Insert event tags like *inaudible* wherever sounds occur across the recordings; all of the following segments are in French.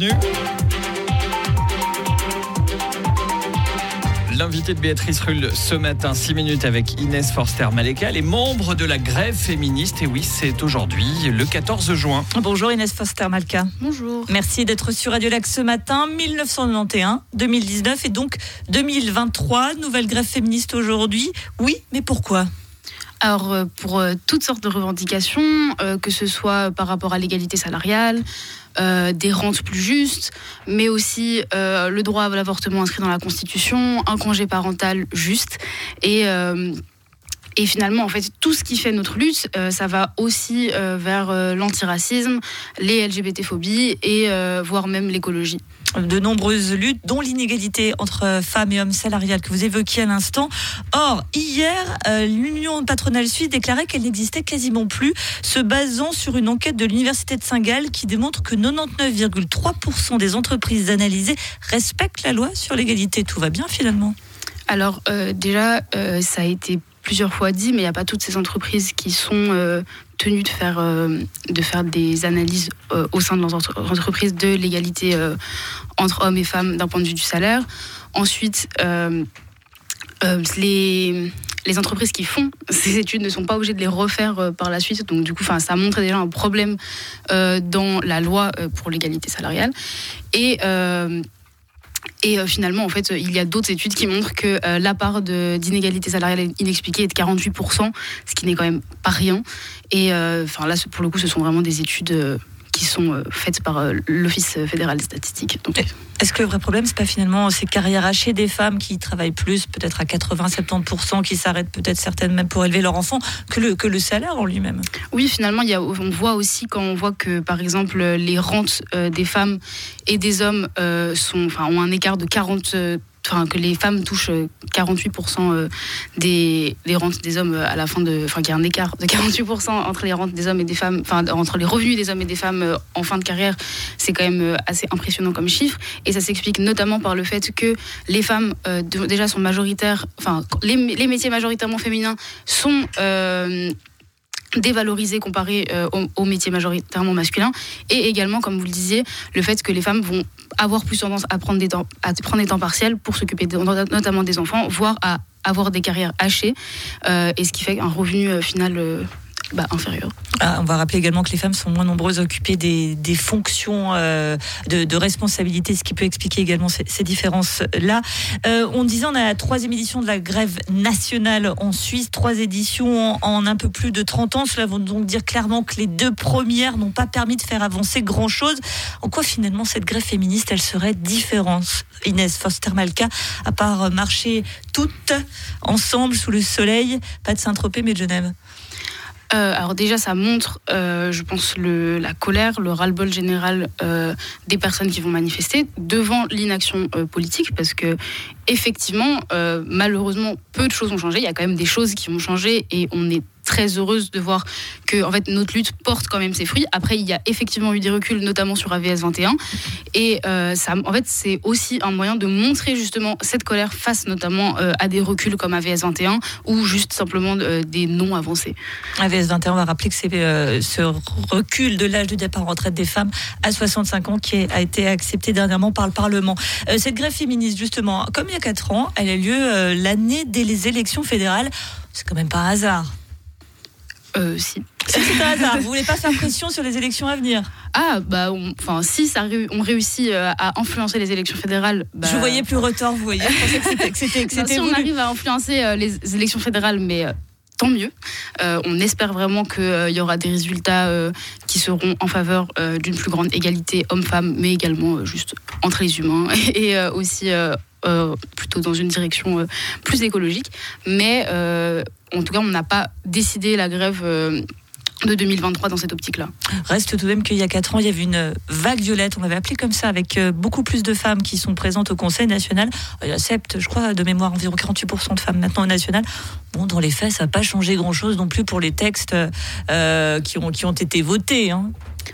bienvenue. L'invité de Béatrice Rulle ce matin, 6 minutes avec Inès Forster-Maleka, les membres de la grève féministe. Et oui, c'est aujourd'hui, le 14 juin. Bonjour Inès Forster-Maleka. Bonjour. Merci d'être sur Radio Lac ce matin. 1991, 2019 et donc 2023. Nouvelle grève féministe aujourd'hui. Oui, mais pourquoi? Alors, euh, pour euh, toutes sortes de revendications, euh, que ce soit par rapport à l'égalité salariale, des rentes plus justes, mais aussi le droit à l'avortement inscrit dans la Constitution, un congé parental juste. Et. et finalement, en fait, tout ce qui fait notre lutte, ça va aussi vers l'antiracisme, les LGBT-phobies et voire même l'écologie de nombreuses luttes, dont l'inégalité entre femmes et hommes salariales que vous évoquiez à l'instant. Or, hier, euh, l'Union patronale suisse déclarait qu'elle n'existait quasiment plus, se basant sur une enquête de l'Université de Saint-Gall qui démontre que 99,3% des entreprises analysées respectent la loi sur l'égalité. Tout va bien finalement? Alors euh, déjà, euh, ça a été plusieurs fois dit, mais il n'y a pas toutes ces entreprises qui sont euh, tenues de faire, euh, de faire des analyses euh, au sein de leurs entreprises de l'égalité entre hommes et femmes d'un point de vue du salaire. Ensuite, les, les entreprises qui font *laughs* ces études ne sont pas obligées de les refaire par la suite. Donc du coup, ça montre déjà un problème dans la loi pour l'égalité salariale. Et et euh, finalement, en fait, il y a d'autres études qui montrent que euh, la part d'inégalité salariale inexpliquée est de 48%, ce qui n'est quand même pas rien. Et euh, enfin là, pour le coup, ce sont vraiment des études qui sont euh, faites par euh, l'Office fédéral des statistiques. Est-ce que le vrai problème, c'est pas finalement ces carrières hachées des femmes qui travaillent plus, peut-être à 80-70%, qui s'arrêtent peut-être certaines même pour élever leur enfant, que le, que le salaire en lui-même? Oui, finalement, il y a, on voit aussi quand on voit que, par exemple, les rentes euh, des femmes et des hommes sont, enfin, ont un écart de 40 que les femmes touchent 48% euh, euh, des, rentes des hommes à la fin de, enfin, qu'il y a un écart de 48% entre les rentes des hommes et des femmes, enfin, entre les revenus des hommes et des femmes euh, en fin de carrière, c'est quand même assez impressionnant comme chiffre. Et ça s'explique notamment par le fait que les femmes, déjà, sont majoritaires, enfin, les, métiers majoritairement féminins sont dévalorisés comparé aux, métiers majoritairement masculins et également comme vous le disiez le fait que les femmes vont avoir plus tendance à prendre des temps, à prendre des temps partiels pour s'occuper notamment des enfants, voire à avoir des carrières hachées, euh, et ce qui fait un revenu euh, final euh, bah. Ah, on va rappeler également que les femmes sont moins nombreuses à occuper des, fonctions euh, de, responsabilité, ce qui peut expliquer également ces, différences-là. Euh, on disait, on a la troisième édition de la grève nationale en Suisse, trois éditions en, un peu plus de 30 ans. Cela veut donc dire clairement que les deux premières n'ont pas permis de faire avancer grand-chose. En quoi finalement cette grève féministe, elle serait différente Inès Foster-Malka, à part marcher toutes ensemble sous le soleil, pas de Saint-Tropez mais de Genève? Euh, alors déjà, ça montre, euh, je pense, la colère, le ras-le-bol général euh, des personnes qui vont manifester devant l'inaction politique, parce que effectivement, malheureusement, peu de choses ont changé. Il y a quand même des choses qui ont changé et on est très heureuse de voir que en fait, notre lutte porte quand même ses fruits. Après, il y a effectivement eu des reculs, notamment sur AVS 21. Et euh, ça, en fait, c'est aussi un moyen de montrer justement cette colère face notamment euh, à des reculs comme AVS 21 ou juste simplement euh, des non avancés. AVS 21, on va rappeler que c'est ce recul de l'âge de départ en retraite des femmes à 65 ans qui a été accepté dernièrement par le Parlement. cette grève féministe, justement, comme il y a 4 ans, elle a lieu l'année des élections fédérales. C'est quand même pas un hasard. Euh, si. C'est un hasard. Vous voulez pas faire pression sur les élections à venir Ah, bah, enfin, si ça, on réussit euh, à influencer les élections fédérales. Bah... Je voyais plus retort, vous voyez. si on arrive à influencer euh, les élections fédérales, mais tant mieux. on espère vraiment qu'il y aura des résultats qui seront en faveur d'une plus grande égalité homme-femme, mais également juste entre les humains *laughs* et aussi plutôt dans une direction plus écologique. Mais en tout cas, on n'a pas décidé la grève euh, de 2023 dans cette optique-là. Reste tout de même qu'il y a 4 ans, il y avait une vague violette, on l'avait appelé comme ça, avec euh, beaucoup plus de femmes qui sont présentes au Conseil national. Il y a je crois, de mémoire, environ 48% de femmes maintenant au national. Bon, dans les faits, ça n'a pas changé grand-chose non plus pour les textes euh, qui, ont, qui ont été votés. Hein.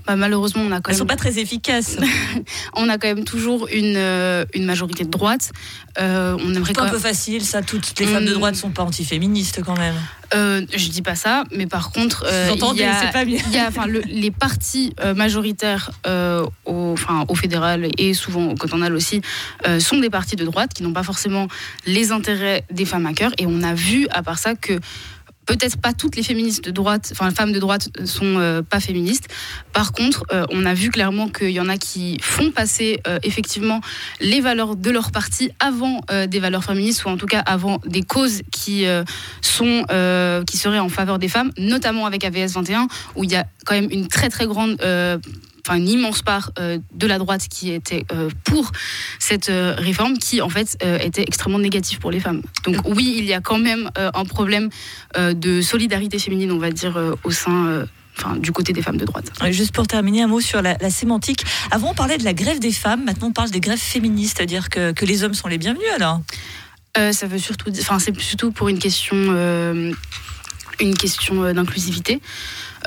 Bah, malheureusement, on a quand Elles même. sont pas très efficaces. *laughs* on a quand même toujours une, euh, une majorité de droite. Euh, on aimerait C'est un même. peu facile, ça. Toutes les femmes de Hum. droite sont pas antiféministes quand même. Euh, je dis pas ça, mais par contre, euh, il y a- pas bien. il y a, enfin, le- les partis euh, majoritaires euh, au, enfin, au fédéral et souvent au cantonal aussi sont des partis de droite qui n'ont pas forcément les intérêts des femmes à cœur. Et on a vu, à part ça, que peut-être pas toutes les féministes de droite, enfin les femmes de droite sont euh, pas féministes. Par contre, euh, on a vu clairement qu'il y en a qui font passer euh, effectivement les valeurs de leur parti avant des valeurs féministes ou en tout cas avant des causes qui sont qui seraient en faveur des femmes, notamment avec AVS 21 où il y a quand même une très très grande Enfin, une immense part euh, de la droite qui était euh, pour cette euh, réforme qui en fait était extrêmement négative pour les femmes. Donc oui, il y a quand même un problème de solidarité féminine, on va dire, au sein, enfin, du côté des femmes de droite. Juste pour terminer, un mot sur la, la sémantique. Avant, on parlait de la grève des femmes. Maintenant, on parle des grèves féministes, c'est-à-dire que, que les hommes sont les bienvenus alors? Ça veut surtout, enfin, c'est surtout pour une question, une question d'inclusivité.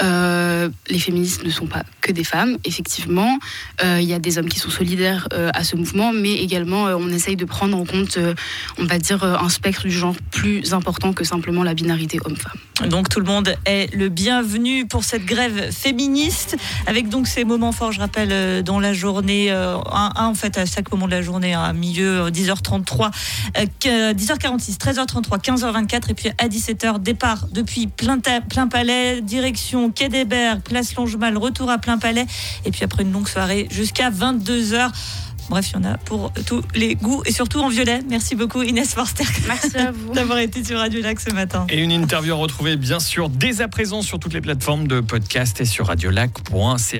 Euh, les féministes ne sont pas que des femmes, effectivement. Euh, Il y a des hommes qui sont solidaires euh, à ce mouvement, mais également euh, on essaye de prendre en compte, euh, on va dire, euh, un spectre du genre plus important que simplement la binarité homme-femme. Donc tout le monde est le bienvenu pour cette grève féministe, avec donc ces moments forts, je rappelle, euh, dans la journée, euh, un, en fait à chaque moment de la journée, à milieu euh, 10h33, euh, que- 10h46, 13h33, 15h24, et puis à 17h, départ depuis plein, plein palais, direction Quai des Bergs, place Longemal, retour à plein palais, et puis après une longue soirée jusqu'à 22h. Bref, il y en a pour tous les goûts et surtout en violet. Merci beaucoup Inès Forster *laughs* Merci à vous. d'avoir été sur Radio Lac ce matin. Et une interview à retrouver bien sûr dès à présent sur toutes les plateformes de podcast et sur radiolac.ca.